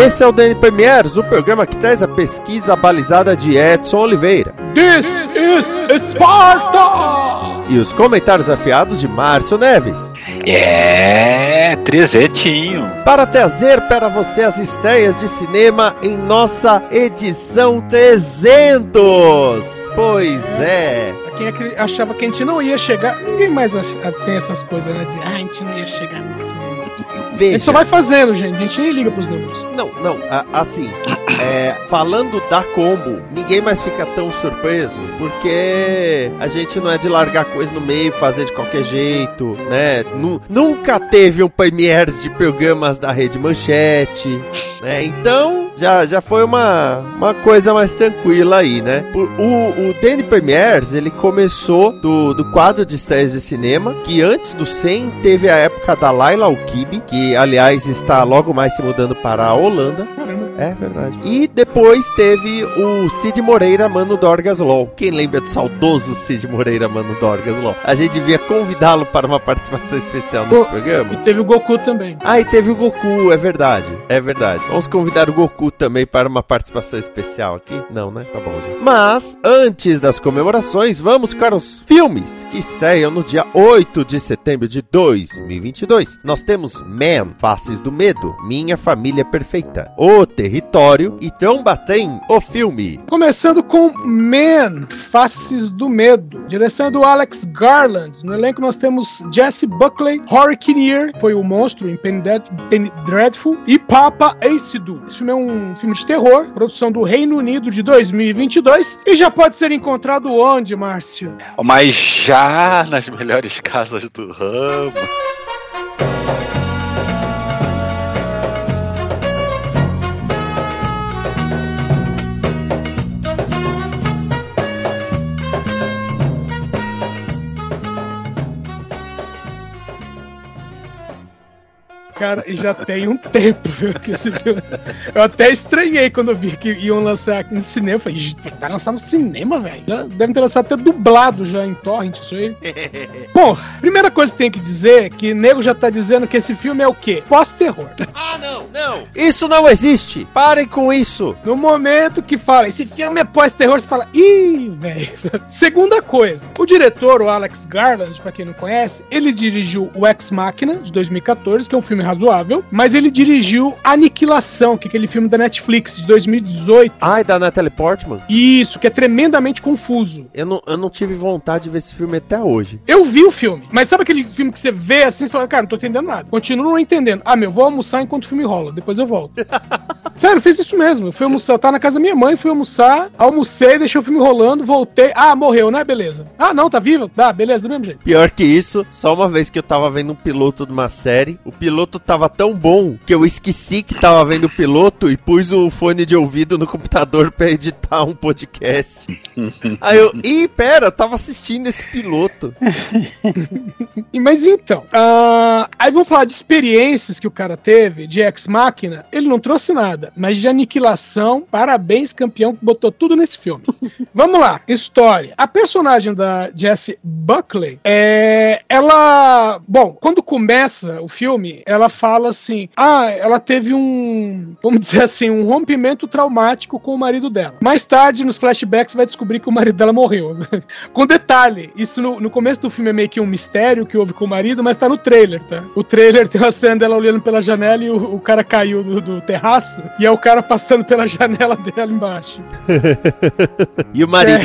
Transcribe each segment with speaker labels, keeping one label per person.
Speaker 1: Esse é o DN Premiers, o programa que traz a pesquisa balizada de Edson Oliveira.
Speaker 2: This is Sparta!
Speaker 1: E os comentários afiados de Márcio Neves.
Speaker 3: É, trezentinho.
Speaker 1: Para trazer para você as estreias de cinema em nossa edição 300. Pois é.
Speaker 2: Quem achava que a gente não ia chegar. Ninguém mais tem essas coisas, né? De ah, a gente não ia chegar nesse. Veja. A gente só vai fazendo, gente. A gente nem liga pros números.
Speaker 1: Não, não. assim, é, falando da combo, ninguém mais fica tão surpreso, porque a gente não é de largar coisa no meio, fazer de qualquer jeito, né? nunca teve um premieres de programas da Rede Manchete, né? Então, já, já foi uma, uma coisa mais tranquila aí, né? O, o Danny Premiers, ele começou do, do quadro de estreias de cinema, que antes do 100 teve a época da Laila Alkibi, que aliás está logo mais se mudando para a Holanda. É verdade. E depois teve o Cid Moreira, Mano Dorgas LOL. Quem lembra do saudoso Cid Moreira, Mano Dorgas LOL? A gente devia convidá-lo para uma participação especial nesse programa.
Speaker 2: E teve o Goku também.
Speaker 1: Ah, e teve o Goku, é verdade. É verdade. Vamos convidar o Goku também para uma participação especial aqui? Não, né? Tá bom, gente. Mas, antes das comemorações, vamos para os filmes que estreiam no dia 8 de setembro de 2022. Nós temos Man, Faces do Medo, Minha Família Perfeita, O Terrível Território e Trombatem, o filme.
Speaker 2: Começando com Man, Faces do Medo, direção do Alex Garland. No elenco nós temos Jesse Buckley, Rory Kinnear, foi o monstro em Penny, Dead, Penny Dreadful, e Papa Acidu. Esse filme é um filme de terror, produção do Reino Unido de 2022 e já pode ser encontrado onde, Márcio?
Speaker 3: Mas já nas melhores casas do ramo.
Speaker 2: Cara, e já tem um tempo, viu? Que esse filme... Eu até estranhei quando eu vi que iam lançar no cinema. Eu falei, vai lançar no cinema, velho? Deve ter lançado até dublado já em torrent, isso aí. Bom, primeira coisa que tem que dizer é que nego já tá dizendo que esse filme é o quê? Pós-terror.
Speaker 1: Ah, não, não. Isso não existe. Parem com isso.
Speaker 2: No momento que fala, esse filme é pós-terror, você fala, ih, velho. Segunda coisa, o diretor, o Alex Garland, pra quem não conhece, ele dirigiu o Ex Machina, de 2014, que é um filme razoável, mas ele dirigiu Aniquilação, que é aquele filme da Netflix de 2018.
Speaker 1: Ah, e da Natalie Portman?
Speaker 2: Isso, que é tremendamente confuso.
Speaker 1: Eu não, eu não tive vontade de ver esse filme até hoje.
Speaker 2: Eu vi o filme, mas sabe aquele filme que você vê assim e fala, cara, não tô entendendo nada. Continuo não entendendo. Ah, meu, vou almoçar enquanto o filme rola, depois eu volto. Sério, eu fiz isso mesmo. Eu fui almoçar, eu tava na casa da minha mãe, fui almoçar, almocei, deixei o filme rolando, voltei. Ah, morreu, né? Beleza. Ah, não, tá vivo? Tá, beleza, do mesmo jeito.
Speaker 1: Pior que isso, só uma vez que eu tava vendo um piloto de uma série, o piloto tava tão bom que eu esqueci que tava vendo o piloto e pus o fone de ouvido no computador pra editar um podcast. Aí eu, ih, pera, eu tava assistindo esse piloto.
Speaker 2: Mas então, uh, aí vamos falar de experiências que o cara teve de ex-máquina. Ele não trouxe nada, mas de aniquilação, parabéns, campeão, que botou tudo nesse filme. vamos lá, história. A personagem da Jessie Buckley, é, ela, bom, quando começa o filme, ela fala assim: ah, ela teve um, vamos dizer assim, um rompimento traumático com o marido dela. Mais tarde, nos flashbacks, vai descobrir descobrir que o marido dela morreu. com detalhe, isso no, no começo do filme é meio que um mistério que houve com o marido, mas tá no trailer, tá? O trailer tem uma cena dela olhando pela janela e o, o cara caiu do, do terraço e é o cara passando pela janela dela embaixo.
Speaker 1: E o marido.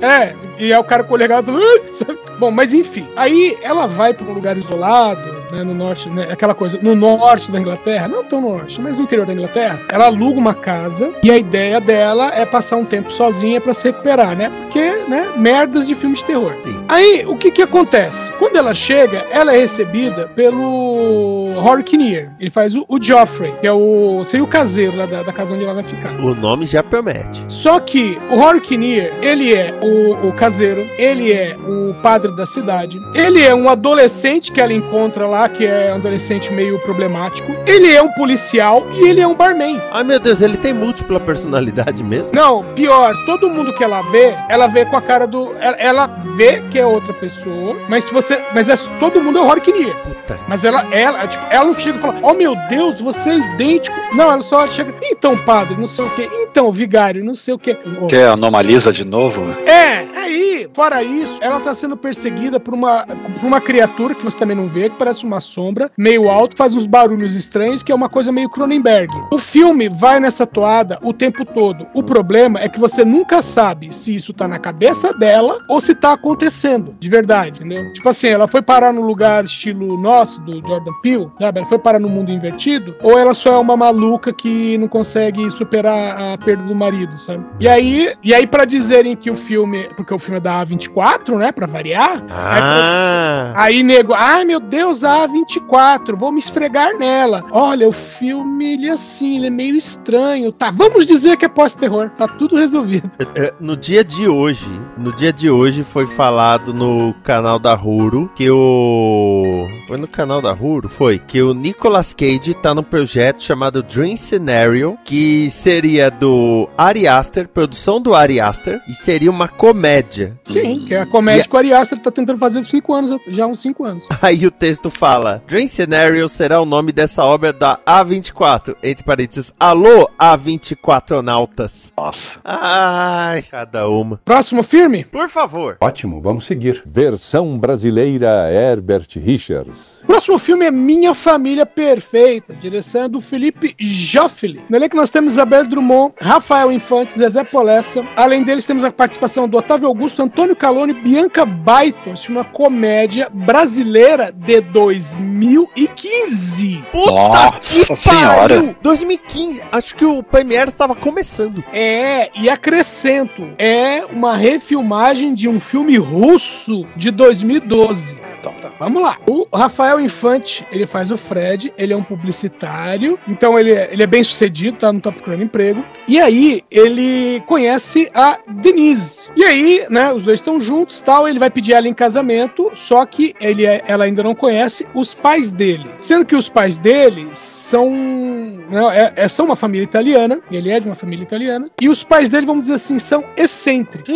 Speaker 2: É, e é o cara com o legado falando. "Ai", sabe? Bom, mas enfim. Aí ela vai para um lugar isolado, né, no norte, né, aquela coisa, no norte da Inglaterra, não tão no norte, mas no interior da Inglaterra. Ela aluga uma casa e a ideia dela é passar um tempo sozinha para se recuperar, né? Porque, né, merdas de filme de terror.
Speaker 1: Sim.
Speaker 2: Aí, o que que acontece? Quando ela chega, ela é recebida pelo Rory Kinnear. Ele faz o, o Joffrey, que é o seria o caseiro lá da, da casa onde ela vai ficar.
Speaker 1: O nome já promete.
Speaker 2: Só que o Rory Kinnear, ele é o, o caseiro, ele é o padre da cidade, ele é um adolescente que ela encontra lá, que é um adolescente meio problemático, ele é um policial e ele é um barman.
Speaker 1: Ai meu Deus, ele tem múltipla personalidade mesmo?
Speaker 2: Não, pior, todo mundo que ela vê, ela vê com a cara do. Ela, ela vê que é outra pessoa, mas se você. Mas é, todo mundo é o Rory Kinnear.
Speaker 1: Puta.
Speaker 2: Mas ela, ela, tipo, ela não chega e fala, oh meu Deus, você é idêntico. Não, ela só chega, então, padre, não sei o que, então, vigário, não sei o que.
Speaker 3: Que anomaliza de novo?
Speaker 2: É, aí, fora isso, ela tá sendo perseguida por uma, por uma criatura que você também não vê, que parece uma sombra, meio alto, faz uns barulhos estranhos, que é uma coisa meio Cronenberg. O filme vai nessa toada o tempo todo. O problema é que você nunca sabe se isso tá na cabeça dela ou se tá acontecendo, de verdade, entendeu? Tipo assim, ela foi parar no lugar estilo nosso, do Jordan Peele, sabe? Ela foi parar no mundo invertido, ou ela só é uma maluca que não consegue superar a perda do marido, sabe? E aí, e aí para dizerem que o filme, porque o filme é da A24, né, para variar, aí, pra dizer-
Speaker 1: Ah,
Speaker 2: aí nego, ai meu Deus, a A24, vou me esfregar nela. Olha, o filme ele é assim, ele é meio estranho. Tá, vamos dizer que é pós-terror, tá tudo resolvido.
Speaker 1: é, no dia de hoje, no dia de hoje foi falado no canal da Huro que o foi no canal da Huro, foi que o Nicolas Cage tá num projeto chamado Dream Scenario, que seria do Ari Aster, produção do Ari Aster, e seria uma comédia.
Speaker 2: Sim, que é a comédia que o Ari Aster tá tentando fazer há cinco anos, já há uns 5 anos.
Speaker 1: Aí o texto fala: Dream Scenario será o nome dessa obra da A24. Entre parênteses, alô A24 nautas.
Speaker 3: Nossa.
Speaker 1: Ai, cada uma.
Speaker 2: Próximo filme?
Speaker 1: Por favor.
Speaker 4: Ótimo, vamos seguir. Versão brasileira Herbert Richards.
Speaker 2: Próximo filme é Minha Família Perfeita, direção é do Felipe Joffoli. No elenco nós temos Isabel Drummond, Rafael Infante, Zezé Polessa. Além deles temos a participação do Otávio Augusto, Antônio Calone e Bianca é uma comédia brasileira de 2015.
Speaker 1: Puta
Speaker 3: Nossa
Speaker 1: que
Speaker 3: senhora.
Speaker 1: pariu! 2015, acho que o Premiere estava começando.
Speaker 2: É, e acrescento, é uma refilmagem de um filme russo de 2012. Então, tá, vamos lá. O Rafael Infante, ele faz o Fred, ele é um publicitário, então ele é, ele é bem sucedido, tá? Não tá procurando emprego. E aí, ele conhece a Denise. E aí, né, os dois estão juntos tal, ele vai pedir ela em casamento, só que ele é- ela ainda não conhece os pais dele. Sendo que os pais dele são, né, é- é- são uma família italiana, ele é de uma família italiana, e os pais dele, vamos dizer assim, são excêntricos.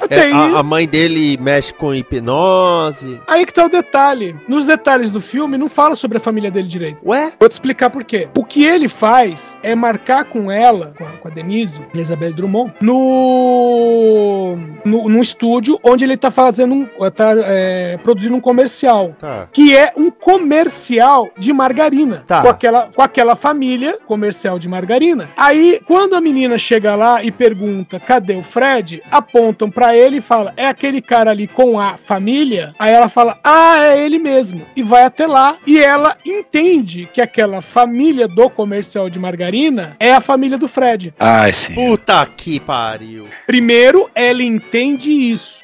Speaker 2: Até
Speaker 1: a, a mãe dele mexe com hipnose.
Speaker 2: aí que tá o detalhe. Nos detalhes do filme, não fala sobre a família dele direito.
Speaker 1: Ué?
Speaker 2: Vou te explicar por quê. O que ele faz é marcar com ela, com a, com a Denise, Isabelle Drummond, no, no, num estúdio onde ele tá fazendo um. tá é, produzindo um comercial.
Speaker 1: Tá.
Speaker 2: Que é um comercial de margarina.
Speaker 1: Tá.
Speaker 2: Com, aquela, com aquela família comercial de margarina. Aí, quando a menina chega lá e pergunta cadê o Fred, apontam pra ele e fala: é aquele cara ali com a família? Aí ela fala: ah, é ele mesmo. E vai até lá. E ela entende que aquela família do comercial de margarina é a família do Fred.
Speaker 3: Ai, sim.
Speaker 1: Puta que pariu.
Speaker 2: Primeiro, ela entende isso.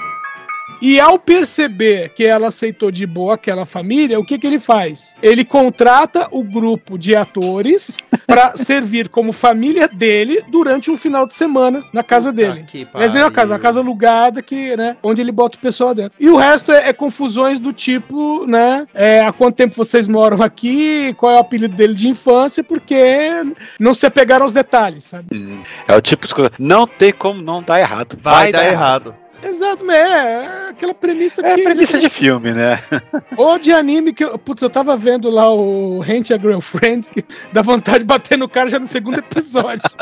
Speaker 2: E ao perceber que ela aceitou de boa aquela família, o que, que ele faz? Ele contrata o grupo de atores para servir como família dele durante um final de semana na casa dele.
Speaker 1: Puta que
Speaker 2: Mas é uma casa, uma casa alugada que, né, onde ele bota o pessoal dentro. E o resto é, é confusões do tipo, né, é, há quanto tempo vocês moram aqui, qual é o apelido dele de infância, porque não se apegaram aos detalhes, sabe?
Speaker 3: Hum, É o tipo de coisa. Não tem como não dar errado.
Speaker 1: Vai, dar, errado.
Speaker 2: Exato, mas é, é aquela premissa
Speaker 3: É
Speaker 2: que.
Speaker 3: premissa de filme, né?
Speaker 2: Ou de anime que eu. Putz, eu tava vendo lá o Hint a Girlfriend, que dá vontade de bater no cara já no segundo episódio.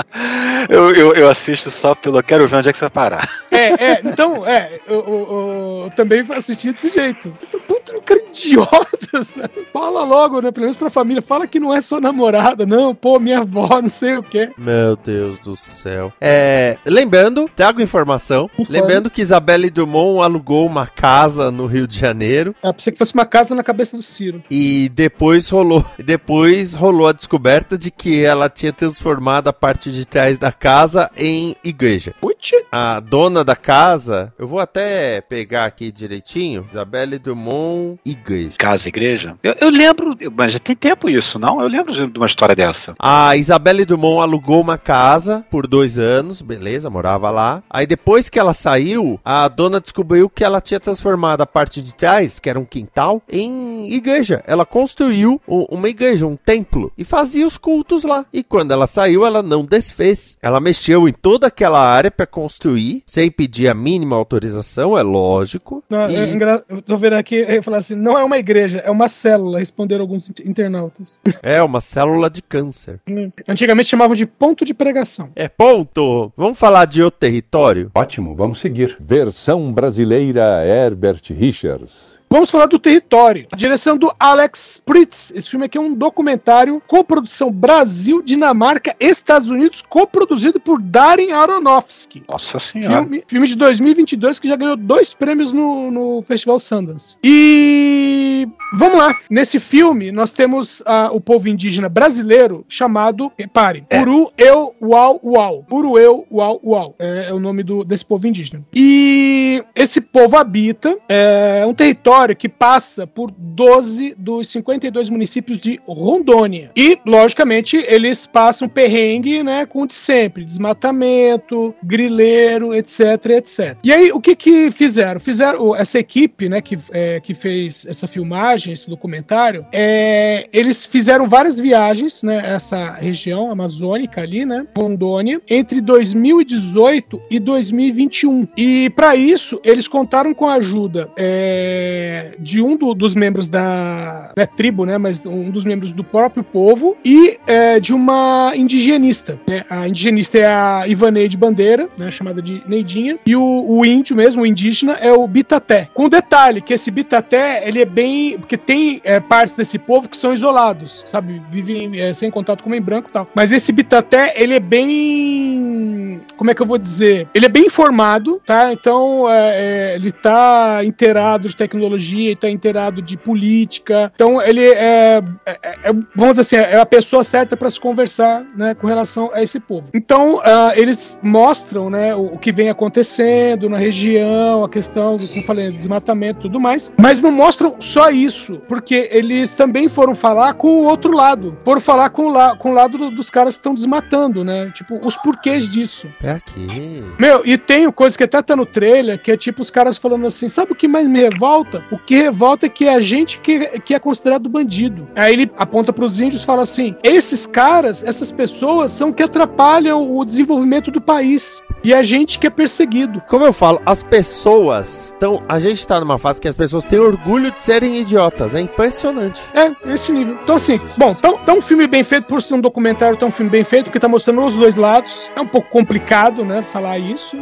Speaker 3: Eu, eu, eu assisto só pelo. Quero ver onde é que você vai parar.
Speaker 2: É, é, então, é, eu, eu- eu- eu também assisti desse jeito. Puta, um cara idiota, sabe? Fala logo, né? Pelo menos pra família, fala que não é sua namorada, não, pô, minha avó, não sei o quê.
Speaker 1: Meu Deus do céu. É, lembrando, trago informação. Lembrando que Isabelle Dumont alugou uma casa no Rio de Janeiro
Speaker 2: Ah, pensei que fosse uma casa na cabeça do Ciro.
Speaker 1: e depois rolou, depois rolou a descoberta de que ela tinha transformado a parte de trás da casa em igreja.
Speaker 2: Putz,
Speaker 1: A dona da casa, eu vou até pegar aqui direitinho, Isabelle Dumont igreja.
Speaker 3: Casa, igreja. Eu, eu lembro, mas já tem tempo isso, não? Eu lembro de de uma história dessa.
Speaker 1: A Isabelle Dumont alugou uma casa por dois anos, beleza, morava lá. Aí depois que ela saiu, a dona descobriu que ela tinha transformado a parte de trás, que era um quintal, em igreja. Ela construiu uma igreja, um templo, e fazia os cultos lá. E quando ela saiu, ela não desfez. Ela mexeu em toda aquela área para construir, sem pedir a mínima autorização, é lógico.
Speaker 2: não,
Speaker 1: E-
Speaker 2: é engra- eu tô vendo aqui, eu falar assim, não é uma igreja, é uma célula, responderam alguns internautas.
Speaker 1: É uma célula de câncer.
Speaker 2: Antigamente chamavam de ponto de pregação.
Speaker 1: É ponto. Vamos falar de outro território?
Speaker 4: Ótimo, vamos seguir. Versão brasileira Herbert Richards.
Speaker 2: Vamos falar do território. A direção do Alex Pritz. Esse filme aqui é um documentário coprodução Brasil, Dinamarca, Estados Unidos, coproduzido por Darren Aronofsky.
Speaker 3: Nossa senhora.
Speaker 2: Filme, filme de 2022 que já ganhou dois prêmios no, no Festival Sundance. E vamos lá. Nesse filme nós temos ah, o povo indígena brasileiro chamado, repare,
Speaker 3: É.
Speaker 2: Uru Eu Uau Uau. Uru Eu Uau Uau. É, é o nome do, desse povo indígena. E esse povo habita é, um território que passa por 12 dos 52 municípios de Rondônia. E, logicamente, eles passam perrengue, né, com o de sempre, desmatamento, grileiro, etc, etc. E aí, o que que fizeram? Fizeram essa equipe, né, que, é, que fez essa filmagem, esse documentário, é, eles fizeram várias viagens, né, essa região amazônica ali, né, Rondônia, entre 2018 e 2021. E para isso, eles contaram com a ajuda é, de um do- dos membros da é tribo, né, mas um dos membros do próprio povo e é, de uma indigenista. né? A indigenista é a Ivaneide Bandeira, né, chamada de Neidinha, e o, o índio mesmo, o indígena, é o Bitaté. Com detalhe que esse Bitaté, ele é bem... porque tem é, partes desse povo que são isolados, sabe? Vivem é, sem contato com o homem branco e tal. Mas esse Bitaté, ele é bem... como é que eu vou dizer? Ele é bem informado, tá? Então, é, é, ele tá inteirado de tecnologia, ele tá inteirado de política. Então, ele é, é- é- vamos dizer assim, é a pessoa certa para se conversar, né, com relação a esse povo. Então, ah, eles mostram, né, o, o que vem acontecendo na região, a questão, do, como falei, desmatamento e tudo mais, mas não mostram só isso, porque eles também foram falar com o outro lado, foram falar com o, la, com o lado do- dos caras que estão desmatando, né, tipo, os porquês disso.
Speaker 1: É aqui.
Speaker 2: Meu, e tem coisa que até tá no trailer, que é tipo os caras falando assim: sabe o que mais me revolta? O que revolta é que é a gente que, que é considerado bandido. Aí ele aponta pros índios e fala assim: esses caras, essas pessoas são que atrapalham o desenvolvimento do país. E a gente que é perseguido.
Speaker 1: Como eu falo, as pessoas estão. A gente tá numa fase que as pessoas têm orgulho de serem idiotas. É impressionante.
Speaker 2: É, esse nível. Então, assim, bom, então, então um filme bem feito, por ser um documentário, então um filme bem feito, porque tá mostrando os dois lados. É um pouco complicado, né, falar isso.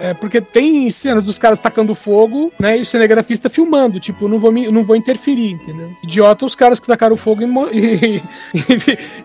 Speaker 2: É, porque tem cenas dos caras tacando fogo, né, e o cinegrafista filmando. Tipo, não vou, me, não vou interferir, entendeu? Idiota os caras que tacaram fogo e, mo- e, e-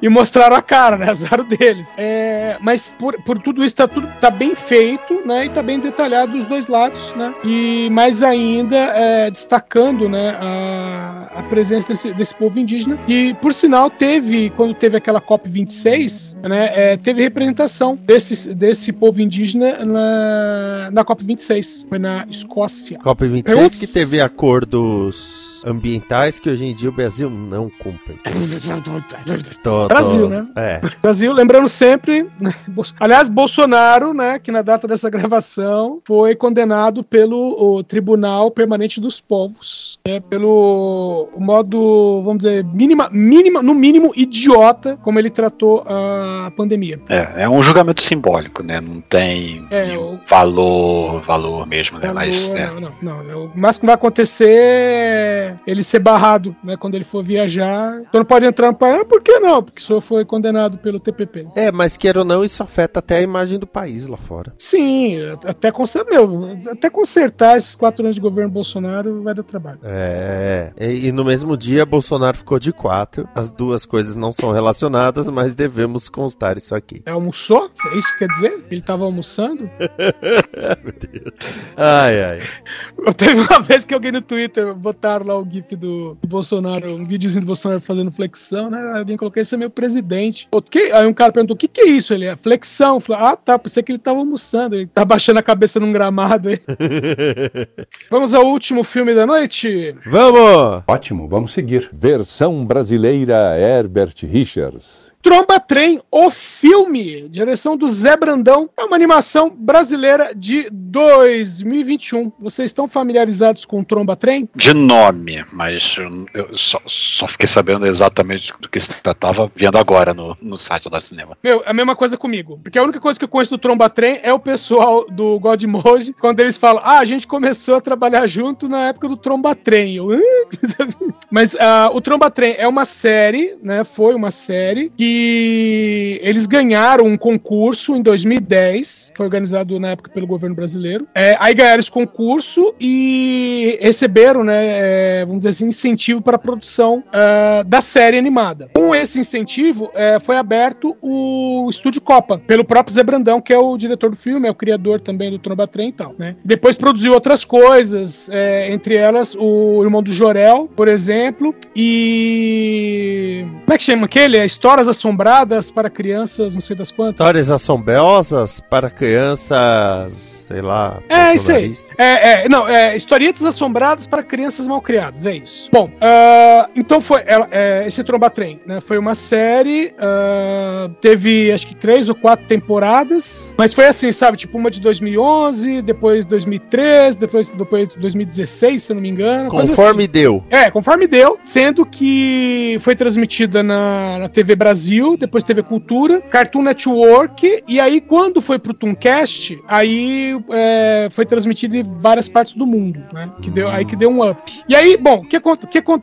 Speaker 2: e mostraram a cara, né, azar deles. É, mas por, por tudo isso, tá, tudo, tá bem feito, né, e tá bem detalhado dos dois lados, né. E mais ainda, é, destacando, né, a, a presença desse, desse povo indígena. E, por sinal, teve, quando teve aquela COP26, né, é, teve representação desse, desse povo indígena na, na COP26. Foi na Escócia.
Speaker 1: COP26
Speaker 2: Nossa.
Speaker 1: que teve acordos ambientais que hoje em dia o Brasil não cumpre. Tô-
Speaker 2: Brasil,
Speaker 1: tô-
Speaker 2: né?
Speaker 1: É.
Speaker 2: Brasil, lembrando sempre, né, aliás, Bolsonaro, né, que na data dessa gravação foi condenado pelo o Tribunal Permanente dos Povos, né, pelo modo, vamos dizer, mínima, mínima, no mínimo idiota como ele tratou a pandemia.
Speaker 3: É, é um julgamento simbólico, né? Não tem
Speaker 2: É, o-
Speaker 3: valor, valor mesmo, né?
Speaker 2: Falou,
Speaker 3: Mas é,
Speaker 2: não, não, não, é, O máximo que vai acontecer é ele ser barrado, né, quando ele for viajar. Então não pode entrar no país. Ah, por que não? Porque o senhor foi condenado pelo TPP.
Speaker 1: É, mas queira ou não, isso afeta até a imagem do país lá fora.
Speaker 2: Sim, até, meu, até consertar esses quatro anos de governo Bolsonaro vai dar trabalho.
Speaker 1: É. E, e no mesmo dia, Bolsonaro ficou de quatro. As duas coisas não são relacionadas, mas devemos constar isso aqui.
Speaker 2: É, almoçou? É isso que quer dizer? Ele tava almoçando?
Speaker 1: Meu Deus. Ai, ai.
Speaker 2: Teve uma vez que alguém no Twitter botaram lá o GIF do, do Bolsonaro, um videozinho do Bolsonaro fazendo flexão, né? Aí Alguém colocou, esse é meu presidente. Outro, "Que?" Aí um cara perguntou, o que que é isso? Ele é flexão. Falei, ah, tá, pensei que ele tava almoçando. Ele tá baixando a cabeça num gramado aí. Vamos ao último filme da noite?
Speaker 1: Vamos!
Speaker 4: Ótimo, vamos seguir. Versão brasileira Herbert Richards.
Speaker 2: Tromba Trem, o filme, direção do Zé Brandão, é uma animação brasileira de 2021. Vocês estão familiarizados com Tromba Trem?
Speaker 3: de nome, mas eu, só, só fiquei sabendo exatamente do que se tratava vendo agora no, no site da cinema.
Speaker 2: Meu, a mesma coisa comigo. Porque a única coisa que eu conheço do Tromba Trem é o pessoal do Godmode, quando eles falam, ah, a gente começou a trabalhar junto na época do Tromba Trem. Eu? Mas ah, o Tromba Trem é uma série, né? Foi uma série que eles ganharam um concurso em 2010, foi organizado na época pelo governo brasileiro. É, aí ganharam esse concurso e receberam, né, é, vamos dizer assim, incentivo para a produção ah, da série animada. Com esse incentivo, é, foi aberto o Estúdio Copa, pelo próprio Zé Brandão, que é o diretor do filme, é o criador também do Tromba Trem e tal, né? Depois produziu outras coisas, é, entre elas o Irmão do Jorel, por exemplo, e... Como é que chama aquele? É Histórias Assombradas para Crianças, não sei das quantas.
Speaker 1: Histórias assombrosas para crianças, sei lá.
Speaker 2: É, isso aí. É, é, não, é historietas assombradas para crianças mal criadas, é isso. Bom, ah, então foi ela, é, esse Tromba Trem, né? Foi uma série, ah, teve acho que três ou quatro temporadas, mas foi assim, sabe? Tipo uma de 2011, depois 2013, depois, depois 2016, se eu não me engano. assim.
Speaker 1: Conforme deu.
Speaker 2: É, conforme deu, sendo que foi transmitida na, na TV Brasil, depois TV Cultura, Cartoon Network, e aí quando foi pro Tooncast, aí é, foi transmitido em várias partes do mundo, né? Que deu, aí que deu um up. E aí, bom, o que,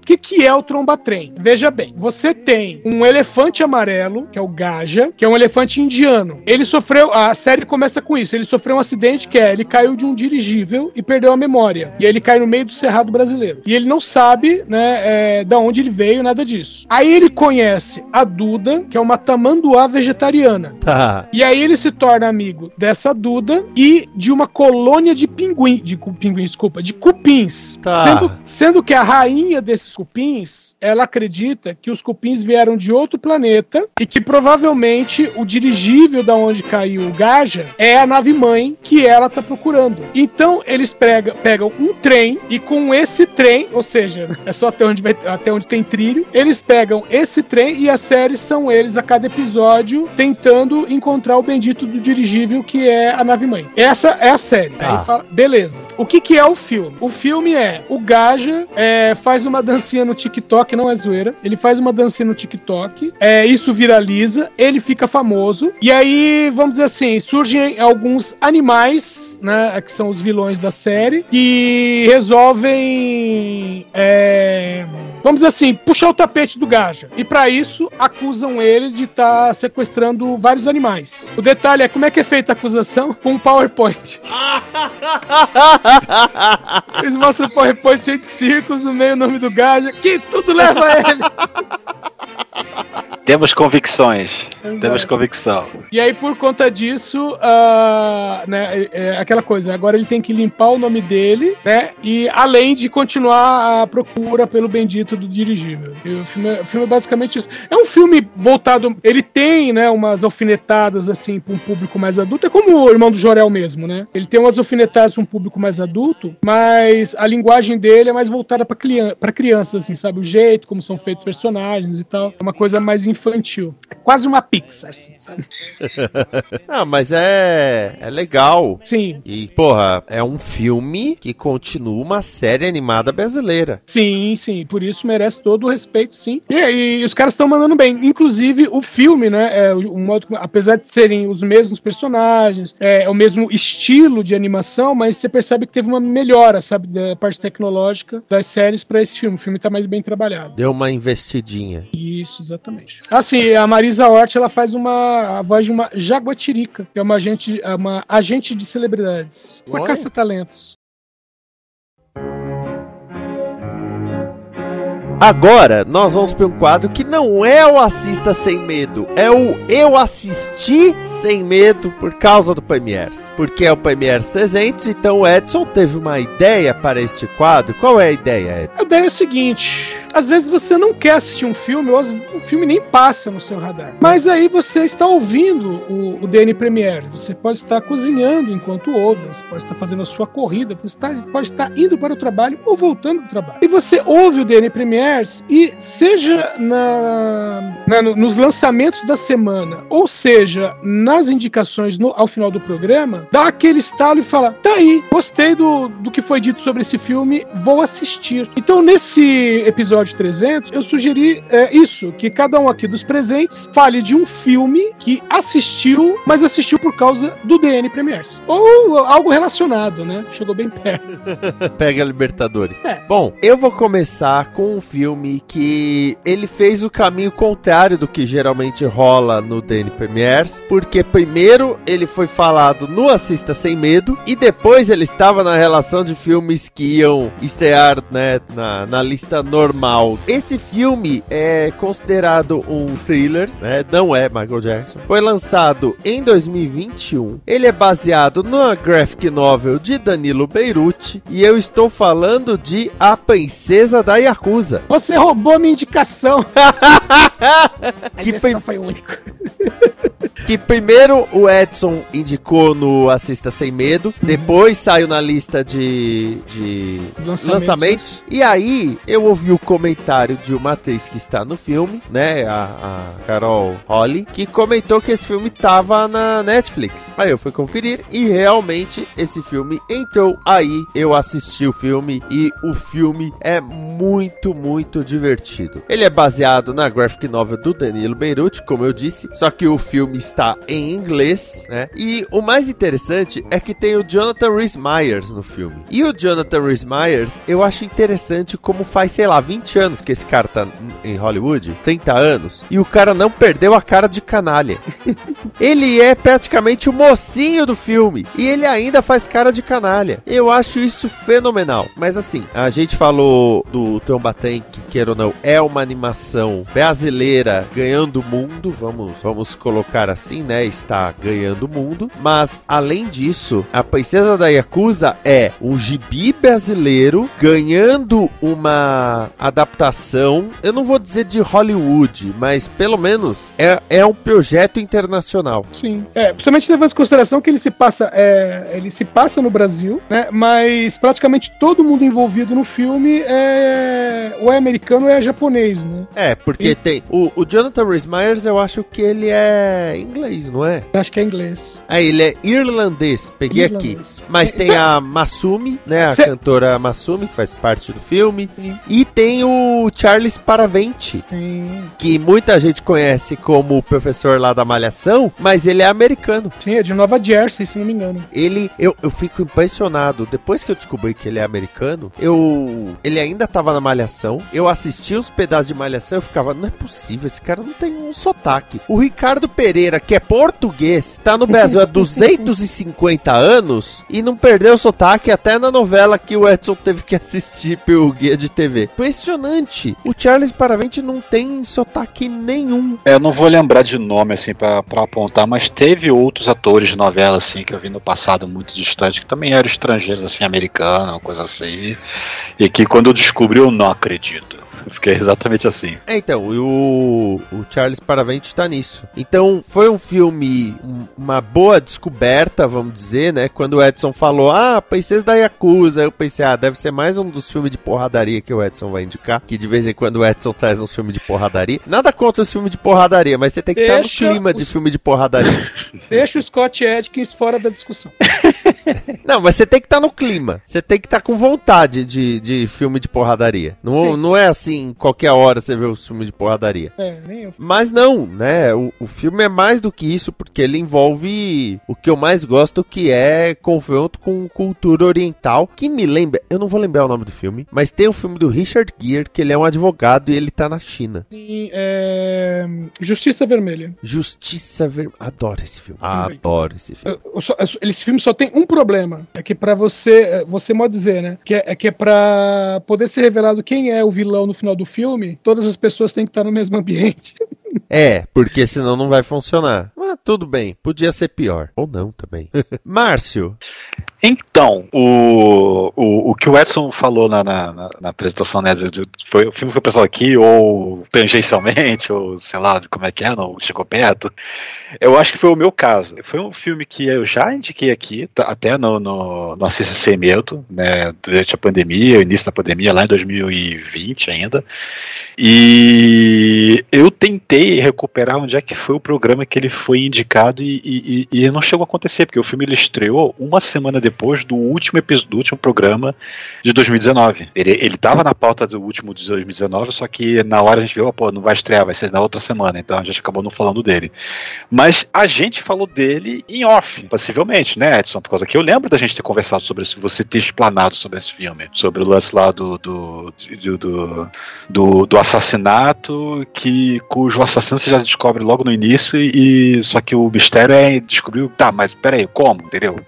Speaker 2: que, que, é o Tromba Trem? Veja bem, você tem um elefante amarelo, que é o Gaja, que é um elefante indiano. Ele sofreu, a série começa com isso, ele sofreu um acidente que é, ele caiu de um dirigível e perdeu a memória. E aí ele cai no meio do cerrado brasileiro. E ele não sabe, né, é, da onde ele veio, nada disso. Aí ele conhece a Duda, que é uma tamanduá vegetariana.
Speaker 1: Tá.
Speaker 2: E aí ele se torna amigo dessa Duda e de uma colônia de pinguim, de pinguim, desculpa, de cupins.
Speaker 1: Tá.
Speaker 2: Sendo, sendo que a rainha desses cupins, ela acredita que os cupins vieram de outro planeta e que provavelmente o dirigível da onde caiu o Gaja é a nave mãe que ela tá procurando. Então eles pega- pegam um trem e com esse trem, ou seja, é só até onde, vai, até onde tem trilho, eles pegam esse trem e as séries são eles a cada episódio tentando encontrar o bendito do dirigível que é a nave mãe. Essa é a série.
Speaker 1: Tá.
Speaker 2: Aí fala, beleza. O que que é o filme? O filme é o Gaja é, faz uma dancinha no TikTok, não é zoeira. Ele faz uma dancinha no TikTok, é, isso viraliza, ele fica famoso e aí vamos dizer assim surgem alguns animais, né, que são os vilões da série que resolvem é, vamos dizer assim, puxar o tapete do Gaja. E pra isso acusam ele de estar sequestrando vários animais. O detalhe é como é que é feita a acusação com um PowerPoint. Eles mostram o PowerPoint cheio de círculos no meio o nome do Gaja, que tudo leva a ele.
Speaker 3: Temos convicções. Temos
Speaker 2: Exato.
Speaker 3: convicção.
Speaker 2: E aí, por conta disso, ah, né, é, é aquela coisa, agora ele tem que limpar o nome dele, né? E além de continuar a procura pelo bendito do dirigível. E o filme, é- o filme é basicamente isso. É um filme voltado. Ele tem, né, umas alfinetadas assim para um público mais adulto. É como o irmão do Jorel mesmo, né? Ele tem umas alfinetadas para um público mais adulto, mas a linguagem dele é mais voltada para crian pra crianças, assim, sabe? O jeito como são feitos os personagens e tal. É uma coisa mais infantil. É quase uma Pixar, assim, sabe?
Speaker 1: Ah, mas é, é legal.
Speaker 2: Sim.
Speaker 1: E, porra, é um filme que continua uma série animada brasileira.
Speaker 2: Sim, sim, por isso merece todo o respeito, sim. E, e os caras estão mandando bem. Inclusive, o filme, né? É, o modo, apesar de serem os mesmos personagens, é, é o mesmo estilo de animação, mas você percebe que teve uma melhora, sabe, da parte tecnológica das séries para esse filme. O filme tá mais bem trabalhado.
Speaker 1: Deu uma investidinha.
Speaker 2: Isso, exatamente. Assim, a Marisa Hort, ela faz uma a voz de uma jaguatirica, que é uma agente, é uma agente de celebridades. Uma caça-talentos.
Speaker 1: Agora, nós vamos para um quadro que não é o Assista Sem Medo, é o Eu Assisti Sem Medo por causa do Premiers. Porque é o Premiers 300, então o Edson teve uma ideia para este quadro. Qual é a ideia, Edson?
Speaker 2: A ideia é o seguinte: às vezes você não quer assistir um filme, ou o filme nem passa no seu radar. Mas aí você está ouvindo o, o DN Premiere. Você pode estar cozinhando enquanto ouve, você pode estar fazendo a sua corrida, você pode estar indo para o trabalho ou voltando do trabalho. E você ouve o DN Premiers e seja na, na- no- nos lançamentos da semana, ou seja, nas indicações no- ao final do programa, dá aquele estalo e fala: tá aí, gostei do, do que foi dito sobre esse filme, vou assistir. Então, nesse episódio 300, eu sugeri é, isso: que cada um aqui dos presentes fale de um filme que assistiu, mas assistiu por causa do DN Premiers. Ou algo relacionado, né? Chegou bem perto.
Speaker 1: Pega a Libertadores.
Speaker 2: É.
Speaker 1: Bom, eu vou começar com um filme que ele fez o caminho contrário do que geralmente rola no DN Premiers, porque primeiro ele foi falado no Assista Sem Medo e depois ele estava na relação de filmes que iam estrear né, na, na lista normal. Esse filme é considerado um thriller, né? Não é Michael Jackson. Foi lançado em 2021. Ele é baseado numa graphic novel de Danilo Beirute e eu estou falando de A Princesa da Yakuza.
Speaker 2: Você roubou minha indicação. Mas
Speaker 1: Que
Speaker 2: esse
Speaker 1: foi-
Speaker 2: não foi o único.
Speaker 1: Que primeiro o Edson indicou no Assista Sem Medo, depois saiu na lista de, de
Speaker 2: Os lançamentos.
Speaker 1: lançamentos. E aí eu ouvi o comentário de uma atriz que está no filme, né? A, a Carol Holly, que comentou que esse filme tava na Netflix. Aí eu fui conferir e realmente esse filme entrou aí. Eu assisti o filme e o filme é muito, muito divertido. Ele é baseado na graphic novel do Danilo Beirute, como eu disse, só que o filme está em inglês, né? E o mais interessante é que tem o Jonathan Rhys Myers no filme. E o Jonathan Rhys Myers, eu acho interessante como faz, sei lá, 20 anos que esse cara tá em Hollywood, 30 anos, e o cara não perdeu a cara de canalha. Ele é praticamente o mocinho do filme e ele ainda faz cara de canalha. Eu acho isso fenomenal. Mas assim, a gente falou do Trombaten, que queira ou não, é uma animação brasileira ganhando o mundo, vamos, vamos colocar assim, né? Está ganhando o mundo. Mas além disso, a Princesa da Yakuza é um gibi brasileiro ganhando uma adaptação, eu não vou dizer de Hollywood, mas pelo menos é, é um projeto internacional.
Speaker 2: Sim. É, principalmente levando em consideração que ele se passa, é, ele se passa no Brasil, né? Mas praticamente todo mundo envolvido no filme é ou é americano ou é japonês, né?
Speaker 1: É, porque tem. O, o Jonathan Rhys Myers, eu acho que ele é inglês, não é?
Speaker 2: Acho que é inglês.
Speaker 1: Ah, ele é irlandês, peguei aqui.
Speaker 2: Irlandês.
Speaker 1: Mas
Speaker 2: É,
Speaker 1: tem
Speaker 2: então-
Speaker 1: a Masumi, né? A
Speaker 2: Cê-
Speaker 1: cantora Masumi, que faz parte do filme.
Speaker 2: Sim.
Speaker 1: E tem o Charles Paraventi,
Speaker 2: Sim,
Speaker 1: que muita gente conhece como o professor lá da Malhação, mas ele é americano.
Speaker 2: sim, é de Nova Jersey, se não me engano.
Speaker 1: Ele, eu, eu fico impressionado. Depois que eu descobri que ele é americano, eu. Ele ainda tava na Malhação. Eu assisti os pedaços de Malhação e eu ficava, não é possível, esse cara não tem um sotaque. O Ricardo Pereira Que é português, tá no Brasil há 250 anos e não perdeu o sotaque até na novela que o Edson teve que assistir pelo guia de TV. Impressionante. O Charles Paravente não tem sotaque nenhum.
Speaker 3: É, Eu não vou lembrar de nome assim pra, pra apontar, mas teve outros atores de novela assim que eu vi no passado muito distante que também eram estrangeiros assim, americanos, uma coisa assim, e que quando eu descobri eu não acredito. Fiquei exatamente assim.
Speaker 1: É, então, e o, o Charles Paravente tá nisso. Então, foi um filme, um- uma boa descoberta, vamos dizer, né? Quando o Edson falou, ah, Princesa da Yakuza, eu pensei, ah, deve ser mais um dos filmes de porradaria que o Edson vai indicar, que de vez em quando o Edson traz uns filmes de porradaria. Nada contra os filmes de porradaria, mas você tem que estar no clima de
Speaker 2: os-
Speaker 1: filme de porradaria.
Speaker 2: Deixa o Scott Adkins fora da discussão.
Speaker 1: Não, mas você tem que estar no clima. Você tem que estar com vontade de, de filme de porradaria. Não,
Speaker 2: Sim.
Speaker 1: não é assim, qualquer hora você vê o filme de porradaria.
Speaker 2: É, nem eu.
Speaker 1: Mas não, né? O, o filme é mais do que isso, porque ele envolve o que eu mais gosto, que é confronto com cultura oriental, que me lembra, eu não vou lembrar o nome do filme, mas tem o filme do Richard Gere, que ele é um advogado e ele tá na China.
Speaker 2: Tem, é, Justiça Vermelha.
Speaker 1: Justiça Vermelha. Adoro esse filme. Adoro esse filme.
Speaker 2: Esse filme só tem um problema. É que pra você, é, você pode dizer, né? Que é, é que é pra poder ser revelado quem é o vilão no final do filme, todas as pessoas têm que estar no mesmo ambiente.
Speaker 1: É, porque senão não vai funcionar. Mas tudo bem, podia ser pior. Ou não também. Márcio,
Speaker 3: Então, o, o, o que o Edson falou na, na, na- apresentação, né? foi, o filme foi pensado aqui, ou tangencialmente, ou sei lá, como é que é, não chegou perto. Eu acho que foi o meu caso. Foi um filme que eu já indiquei aqui, tá- até no, no, no Assista né? Durante a pandemia, o início da pandemia, lá em 2020 ainda. E eu tentei recuperar onde é que foi o programa que ele foi indicado e, e, e- não chegou a acontecer, porque o filme ele estreou uma semana depois do último episódio, do último programa de 2019. Ele, ele na pauta do último de 2019, só que na hora a gente viu, "Ah, pô, não vai estrear, vai ser na outra semana, então a gente acabou não falando dele. Mas a gente falou dele em off, possivelmente, né, Edson? Por causa que eu lembro da gente ter conversado sobre isso, você ter explanado sobre esse filme, sobre o lance lá do, do, do, do, do, assassinato, que cujo assassino você já descobre logo no início, e só que o mistério é descobrir, tá, mas peraí, como, entendeu?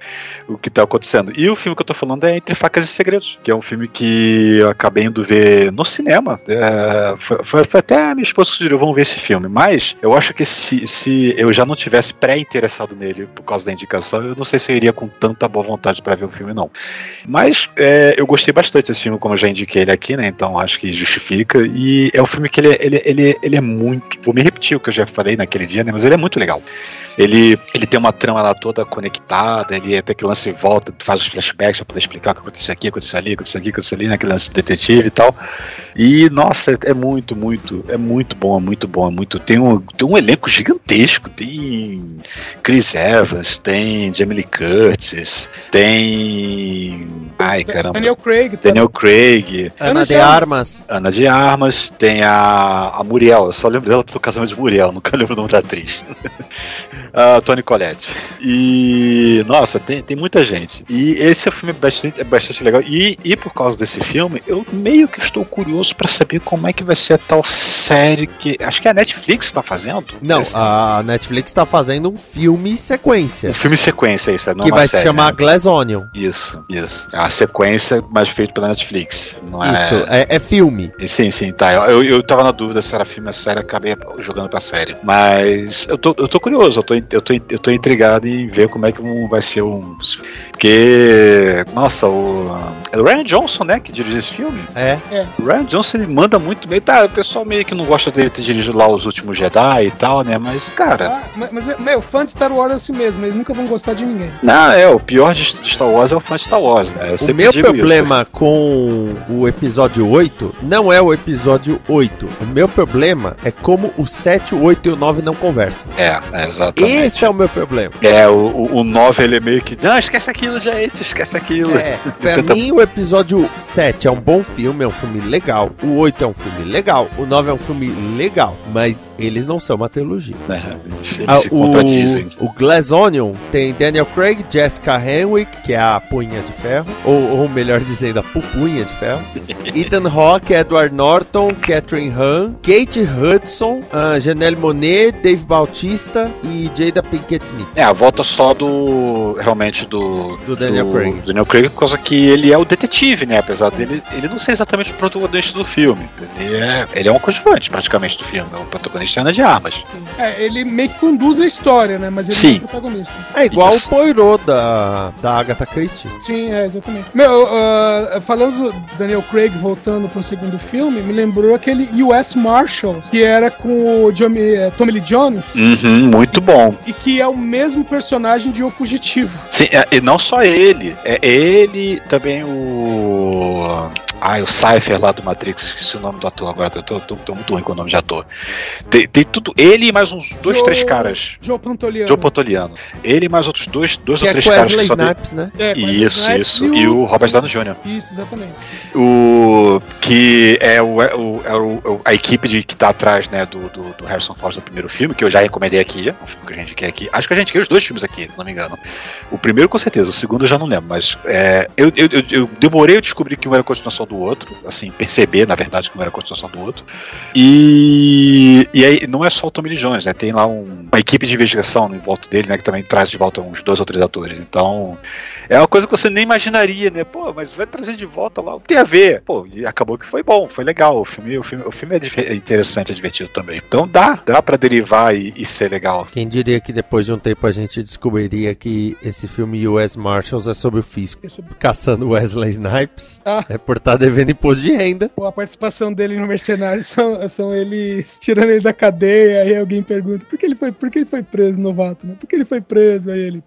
Speaker 3: O que tá acontecendo. E o filme que eu tô falando é Entre Facas e Segredos, que é um filme que eu acabei indo ver no cinema. É, foi, foi- foi até a minha esposa que sugeriu, vamos ver esse filme. Mas eu acho que se, se eu já não tivesse pré-interessado nele por causa da indicação, eu não sei se eu iria com tanta boa vontade pra ver o filme, não. Mas é, eu gostei bastante desse filme, como eu já indiquei ele aqui, né? Então acho que justifica. E é um filme que ele, ele, ele, ele é muito. Vou me repetir o que eu já falei naquele dia, né? Mas ele é muito legal. Ele, ele tem uma trama lá toda conectada, ele até que lance e volta, faz os flashbacks pra poder explicar o que aconteceu aqui, aconteceu ali, aconteceu aqui, aconteceu ali, naquele lance de detetive e tal. E, nossa, é muito, muito, é muito bom, é muito bom, é muito. Tem um, tem um elenco gigantesco, tem Chris Evans, tem Jamie Lee Curtis, tem. Ai, caramba.
Speaker 2: Daniel Craig. tá?
Speaker 3: Daniel Craig,
Speaker 1: Ana
Speaker 2: Ana
Speaker 1: de
Speaker 2: de
Speaker 1: Armas.
Speaker 3: Ana de Armas, tem a, a Muriel, eu só lembro dela pelo casamento de Muriel, nunca lembro o nome da atriz. A Tony Collette. E, nossa, tem, tem muita gente. E esse filme é bastante, é bastante legal. E, e por causa desse filme, eu meio que estou curioso pra saber como é que vai ser a tal série que. Acho que a Netflix tá fazendo.
Speaker 1: Não,
Speaker 3: Esse-
Speaker 1: a Netflix tá fazendo um filme sequência.
Speaker 3: Um filme sequência, isso é não
Speaker 1: que vai
Speaker 3: série,
Speaker 1: se chamar
Speaker 3: né?
Speaker 1: Glass Onion.
Speaker 3: Isso, isso. É a sequência, mas feito pela Netflix. Não é...
Speaker 1: Isso, é, é filme.
Speaker 3: Sim, sim, tá. Eu, eu, eu tava na dúvida se era filme ou série, acabei jogando pra série. Mas eu tô, eu tô curioso, eu tô, eu, tô, eu tô intrigado em ver como é que vai ser um. Porque, nossa, o. É o Ryan Johnson, né, que dirigiu esse filme.
Speaker 1: É.
Speaker 3: O Ryan Johnson ele manda muito bem. Tá, o pessoal meio que não gosta dele ter dirigido lá os últimos Jedi e tal, né? Mas, cara.
Speaker 2: Ah, mas, mas, meu, fã de Star Wars é assim mesmo, eles nunca vão gostar de ninguém.
Speaker 3: Não, é, o pior de, de Star Wars é o fã de Star Wars, né? Eu
Speaker 1: O
Speaker 3: sempre
Speaker 1: meu
Speaker 3: digo isso.
Speaker 1: problema com o episódio 8 não é o episódio 8. O meu problema é como o 7, o 8 e o 9 não conversam.
Speaker 3: É, é exatamente.
Speaker 1: Esse é o meu problema.
Speaker 3: É, o, o, o 9 ele é meio que. Não, esquece aquilo, aquilo, gente, esquece aquilo.
Speaker 1: É, pra mim o episódio 7 é um bom filme, é um filme legal. O 8 é um filme legal. O 9 é um filme legal. Mas eles não são uma trilogia.
Speaker 3: É, eles eles
Speaker 1: Ah,
Speaker 3: se contradizem.
Speaker 1: o, o Glass Onion tem Daniel Craig, Jessica Henwick, que é a punha de ferro, ou, ou melhor dizendo, a pupunha de ferro. Ethan Hawke, Edward Norton, Catherine Hahn, Kate Hudson, ah, Janelle Monet, Dave Bautista e Jada Pinkett Smith.
Speaker 3: É, a volta só do. Realmente do.
Speaker 1: Do Daniel Craig.
Speaker 3: Daniel Craig, por causa que ele é o detetive, né? Apesar dele ele não ser exatamente o protagonista do filme. Ele é, ele é um coadjuvante, praticamente, do filme. O protagonista é Ana de Armas.
Speaker 2: É, ele meio que conduz a história, né? Mas ele
Speaker 3: Sim.
Speaker 2: não é o protagonista.
Speaker 1: É igual
Speaker 3: Isso.
Speaker 1: o Poirot da, da Agatha Christie.
Speaker 2: Sim, é, exatamente. Meu, ah, falando do Daniel Craig voltando pro segundo filme, me lembrou aquele US Marshals, que era com o John, eh, Tommy Lee Jones,
Speaker 3: Uhum, muito bom.
Speaker 2: e que é o mesmo personagem de O Fugitivo.
Speaker 3: Sim, é, e não só ele. É ele, também o. Ah, o Cypher lá do Matrix, esqueci o nome do ator agora, eu tô, tô- tô muito ruim com o nome de ator. Tem, tem tudo. Ele e mais uns dois,
Speaker 2: Joe-
Speaker 3: três caras.
Speaker 2: Joe Pantoliano.
Speaker 3: Joe Pantoliano. Ele e mais outros dois, dois
Speaker 1: Que
Speaker 3: ou
Speaker 1: é
Speaker 3: três caras que só tem-
Speaker 1: Snipes, né?
Speaker 2: É,
Speaker 3: Isso,
Speaker 2: Snipes
Speaker 3: isso. E o Robert Downey Jr.
Speaker 2: Isso, exatamente.
Speaker 3: O que é, o, é, o, é o- a equipe de, que tá atrás né, do, do, do Harrison Ford no primeiro filme, que eu já recomendei aqui, é um filme que a gente quer aqui. Acho que a gente quer os dois filmes aqui, se não me engano. O primeiro com certeza, o segundo eu já não lembro, mas é, eu, eu, eu, eu demorei a descobrir que um era continuação do outro, assim, perceber, na verdade, um era continuação do outro. E, e aí não é só o Tommy Lee Jones, né? Tem lá um- uma equipe de investigação em volta dele, né? Que também traz de volta uns dois ou três atores. Então, é uma coisa que você nem imaginaria, né? Pô, mas vai trazer de volta lá. O que tem a ver? Pô, e acabou que foi bom, foi legal. O filme, o filme, o filme é é interessante, é divertido também. Então dá, dá pra derivar e, e ser legal.
Speaker 1: Quem diria que depois de um tempo a gente descobriria que esse filme US Marshals é sobre o fisco caçando Wesley Snipes.
Speaker 2: Ah.
Speaker 1: É por estar devendo imposto de renda.
Speaker 2: Pô, A participação dele no Mercenário são, são eles tirando ele da cadeia, aí alguém pergunta por que ele foi, por que ele foi preso, novato, né? Por que ele foi preso? Aí ele.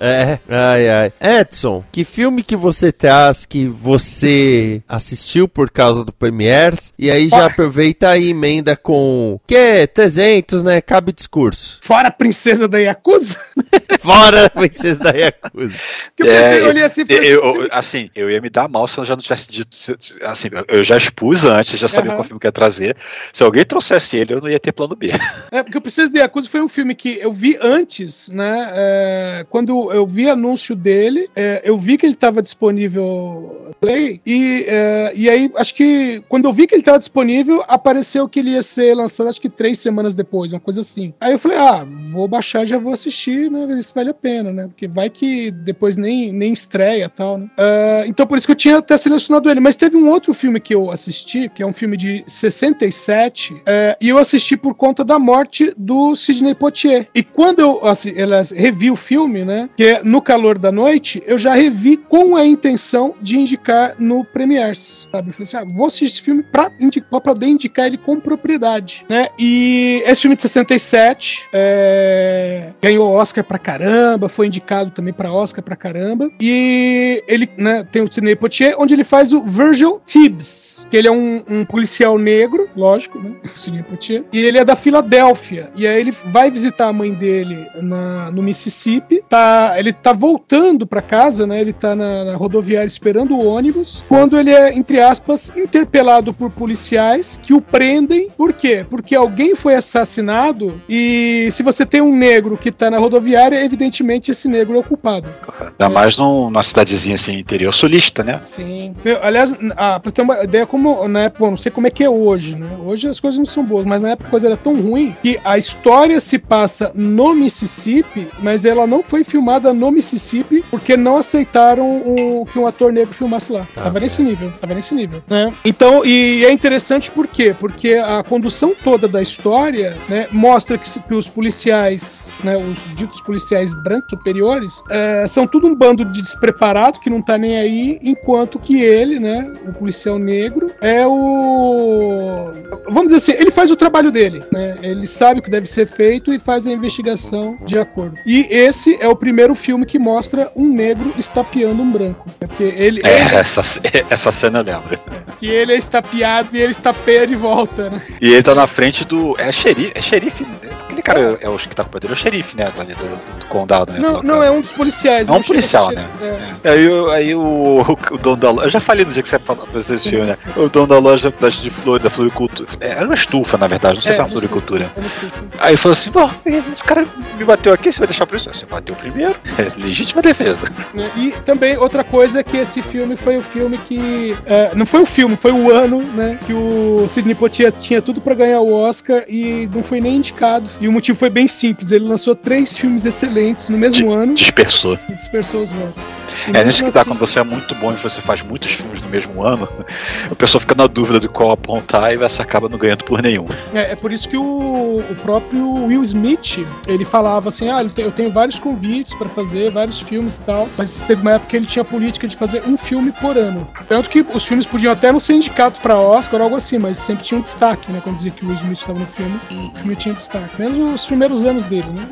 Speaker 1: É, ai, ai. Edson, que filme que você traz que você assistiu por causa do Premiers? E aí já aproveita e emenda com. Que é 300, né? Cabe discurso.
Speaker 2: Fora a princesa da Yakuza?
Speaker 1: Fora, princesa da Yakuza.
Speaker 2: Que eu,
Speaker 3: É,
Speaker 2: pensei, eu olhei assim e falei
Speaker 3: Eu,
Speaker 2: assim,
Speaker 3: eu- assim, eu ia me dar mal se eu já não tivesse dito. Assim, eu já expus antes, já sabia
Speaker 2: Aham.
Speaker 3: qual filme que ia trazer. Se alguém trouxesse ele, eu não ia ter plano B.
Speaker 2: É, porque o Princesa de Yakuza foi um filme que eu vi antes, né? é, quando eu vi anúncio dele, é, eu vi que ele estava disponível Play, e, é, e aí acho que quando eu vi que ele estava disponível, apareceu que ele ia ser lançado acho que três semanas depois, uma coisa assim. Aí eu falei, ah, vou baixar já vou assistir, né? Ver se vale a pena, né? Porque vai que depois nem, nem estreia tal, né? É, então por isso que eu tinha até selecionado ele. Mas teve um outro filme que eu assisti, que é um filme de 67, é, e eu assisti por conta da morte do Sidney Poitier. E quando eu assim, elas, revi o filme, né, que é No Calor da Noite, eu já revi com a intenção de indicar no Premiers, sabe? Eu falei assim, ah, vou assistir esse filme pra, pra poder indicar ele com propriedade, né? E esse filme de 67 é, ganhou Oscar pra caramba, foi indicado também pra Oscar pra caramba. E ele né, tem o Sidney Poitier, onde ele faz o Virgil Tibbs, que ele é um, um policial negro, lógico, né? O Sidney Poitier. E ele é da Filadélfia. E aí ele vai visitar a mãe dele na- no Mississippi. Tá, ele tá voltando pra casa, né? Ele tá na, na rodoviária esperando o ônibus. Quando ele é, entre aspas, interpelado por policiais que o prendem. Por quê? Porque alguém foi assassinado e se você tem um negro que tá na rodoviária, evidentemente esse negro é o culpado.
Speaker 3: Ainda mais num- numa cidadezinha assim, interior sulista, né?
Speaker 2: Sim. Eu, aliás, ah, pra ter uma ideia, como na época, bom, não sei como é que é hoje, né? Hoje as coisas não são boas, mas na época a coisa era tão ruim que a história se passa no Mississippi, mas ela não foi filmada no Mississippi porque não aceitaram o- que um ator negro filmasse lá.
Speaker 1: Tá
Speaker 2: tava nesse nível, tava nesse nível, né? Então, e é interessante por quê? Porque a condução toda da história, né, mostra que, que os policiais, né, os ditos policiais brancos superiores, eh, são tudo um bando de despreparado que não tá nem aí, enquanto que ele, né, o policial negro, é o. Vamos dizer assim, ele faz o trabalho dele, né? Ele sabe o que deve ser feito e faz a investigação de acordo. E esse é o primeiro filme que mostra um negro estapeando um branco. né? Porque ele,
Speaker 3: É,
Speaker 2: ele-
Speaker 3: essa, essa cena eu lembro.
Speaker 2: que ele é estapeado e ele estapeia de volta, né?
Speaker 3: E ele tá na frente do. É xerife, é xerife, né? aquele cara é o que tá com o poder, é o xerife, né? Do, do, do condado, né?
Speaker 2: Não,
Speaker 3: do
Speaker 2: não, é um dos policiais.
Speaker 3: É um policial, né?
Speaker 2: chefe, é.
Speaker 3: Aí, o- aí o, o dono da loja. Eu já falei no dia que você apresentou esse filme, né? O dono da loja da, de flor, da floricultura. é, Era uma estufa, na verdade, não sei se é uma
Speaker 2: estufa,
Speaker 3: floricultura.
Speaker 2: é uma estufa.
Speaker 3: Aí falou assim: bom, esse cara me bateu aqui, você vai deixar por isso? Você bateu primeiro, é legítima defesa.
Speaker 2: Né? E também outra coisa é que esse filme foi o filme que. é, não foi o filme, foi o ano, né? Que o Sidney Poitier tinha tudo pra ganhar o Oscar e não foi nem indicado. E o motivo foi bem simples: ele lançou três filmes excelentes no mesmo ano
Speaker 3: Dispersou.
Speaker 2: e dispersou os votos. E
Speaker 3: É nisso que dá
Speaker 2: assim-
Speaker 3: quando você é muito bom e você faz muitos filmes no mesmo ano, a pessoa fica na dúvida de qual apontar e você acaba não ganhando por nenhum.
Speaker 2: É, é por isso que o, o próprio Will Smith, ele falava assim, ah, eu tenho- vários convites pra fazer, vários filmes tal, mas teve uma época que ele tinha a política de fazer um filme por ano. Tanto que os filmes podiam até não ser indicados pra Oscar ou algo assim, mas sempre tinha um destaque, né, quando dizia que o Will Smith estava no filme, o filme tinha destaque. Menos os primeiros anos dele, né?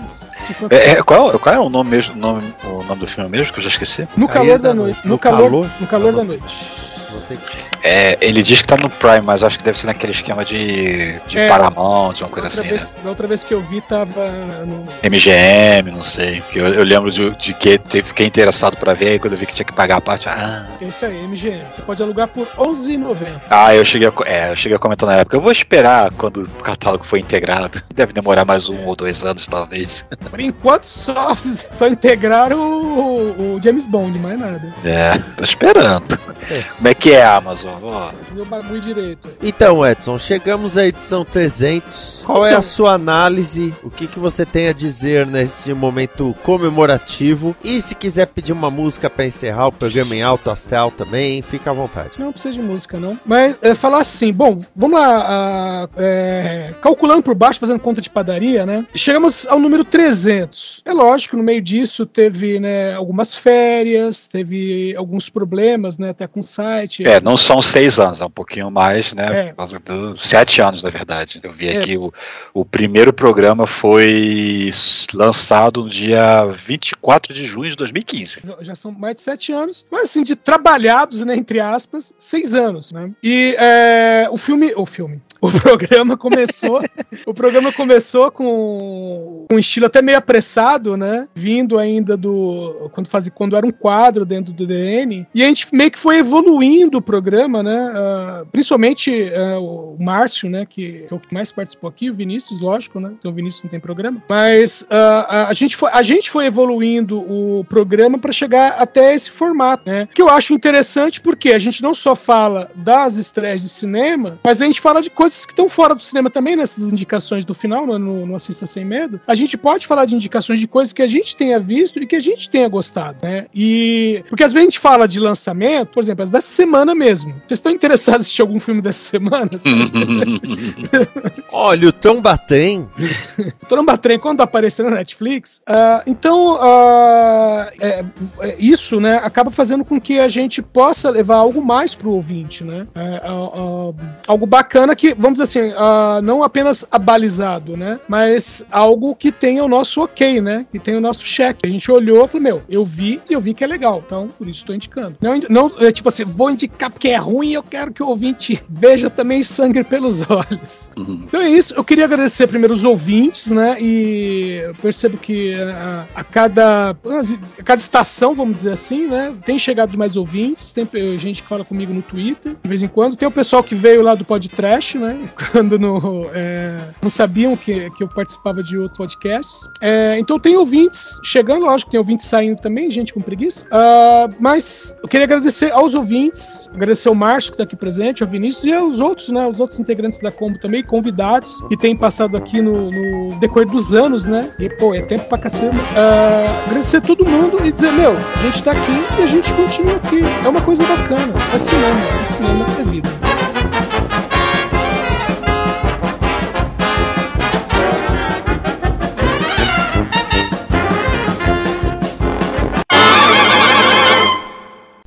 Speaker 2: Mas, se for-
Speaker 3: É, é, qual, qual é o nome mesmo, nome, o nome do filme mesmo, que eu já esqueci?
Speaker 2: no calor
Speaker 1: da
Speaker 2: da
Speaker 1: noite.
Speaker 2: noite. No,
Speaker 1: No
Speaker 2: calor,
Speaker 1: calor?
Speaker 2: no calor da noite.
Speaker 1: Não tem que-
Speaker 3: É, ele diz que tá no Prime, mas acho que deve ser naquele esquema de, de
Speaker 2: É.
Speaker 3: Paramount, uma coisa assim,
Speaker 2: vez, Da outra vez que eu vi, tava no,
Speaker 3: né? MGM, não sei. Porque eu, eu lembro de, de que fiquei interessado pra ver, aí quando eu vi que tinha que pagar a parte, ah,
Speaker 2: É isso aí, MGM. Você pode alugar por R$11,90.
Speaker 3: Ah, eu cheguei, a, é, eu cheguei a comentar na época. Eu vou esperar quando o catálogo for integrado. Deve demorar mais um ou dois anos, talvez.
Speaker 2: Por enquanto só, só integraram o, o James Bond, mais nada.
Speaker 3: É, tô esperando.
Speaker 1: É.
Speaker 3: Como é que é a Amazon? Ó,
Speaker 2: Fazer o bagulho direito.
Speaker 1: Então, Edson, chegamos à edição 300. Qual é
Speaker 2: Então-
Speaker 1: a sua análise? O que, que você tem a dizer nesse momento comemorativo? E se quiser pedir uma música pra encerrar o programa em alto astral também, fica à vontade.
Speaker 2: Não precisa de música, não. Mas é, falar assim, bom, vamos lá, ah, é, calculando por baixo, fazendo conta de padaria, né? Chegamos ao número 300. É lógico, no meio disso teve, né, algumas férias, teve alguns problemas, né, até com o site.
Speaker 3: É, não são seis anos, é um pouquinho mais, né?
Speaker 2: É.
Speaker 3: Por causa do, sete anos, na verdade. Eu vi
Speaker 2: É.
Speaker 3: aqui, o, o primeiro programa foi lançado no dia 24 de junho de 2015.
Speaker 2: Já- Já são mais de sete anos, mas assim, de trabalhados, né, entre aspas, seis anos, né? E é, o filme, o filme, o programa começou, o programa começou com um estilo até meio apressado, né? Vindo ainda do quando fazia quando era um quadro dentro do DN e a gente meio que foi evoluindo o programa, né? ah, principalmente ah, o Márcio, né? Que é o que mais participou aqui, o Vinícius, lógico, né? Então o Vinícius não tem programa, mas a, a gente foi a gente foi evoluindo o programa para chegar até esse formato, né? Que eu acho interessante porque a gente não só fala das estreias de cinema, mas a gente fala de coisas que estão fora do cinema também, nessas indicações do final, no, no, no Assista Sem Medo. A gente pode falar de indicações de coisas que a gente tenha visto e que a gente tenha gostado, né? E. Porque às vezes a gente fala de lançamento, por exemplo, as dessa semana mesmo. Vocês estão interessados em assistir algum filme dessa semana?
Speaker 1: Olha, o Trombatrem.
Speaker 2: Trombatrem, quando aparecer na Netflix. ah, então, ah, é- é isso, né, acaba fazendo com que a gente possa levar algo mais pro ouvinte, né? É, ah, algo bacana que, vamos dizer assim, ah, não apenas abalizado, né? Mas algo que tenha o nosso ok, né? Que tenha o nosso cheque. A gente olhou e falou, meu, eu vi e eu vi que é legal. Então, por isso estou indicando. Não, não é tipo assim, vou indicar porque é ruim e eu quero que o ouvinte veja também sangue pelos olhos. Então é isso. Eu queria agradecer primeiro os ouvintes, né? E eu percebo que a, a cada, a cada estação, vamos dizer assim, né? Tem chegado mais ouvintes, tem gente que fala comigo no Twitter, de vez em quando. Tem o pessoal que veio lá do podcast, né? Quando no, é, não sabiam que, que eu participava de outros podcasts. É, então tem ouvintes chegando, lógico, tem ouvintes saindo também, gente com preguiça. Ah, mas eu queria agradecer aos ouvintes, agradecer ao Márcio que está aqui presente, ao Vinícius e aos outros, né? Os outros integrantes da Combo também, convidados, que têm passado aqui no, no decorrer dos anos, né? E, pô, é tempo pra caceta. Ah, agradecer a todo mundo e dizer, meu, a gente tá aqui e a gente continua aqui. É uma coisa bacana. É cinema, é cinema é vida.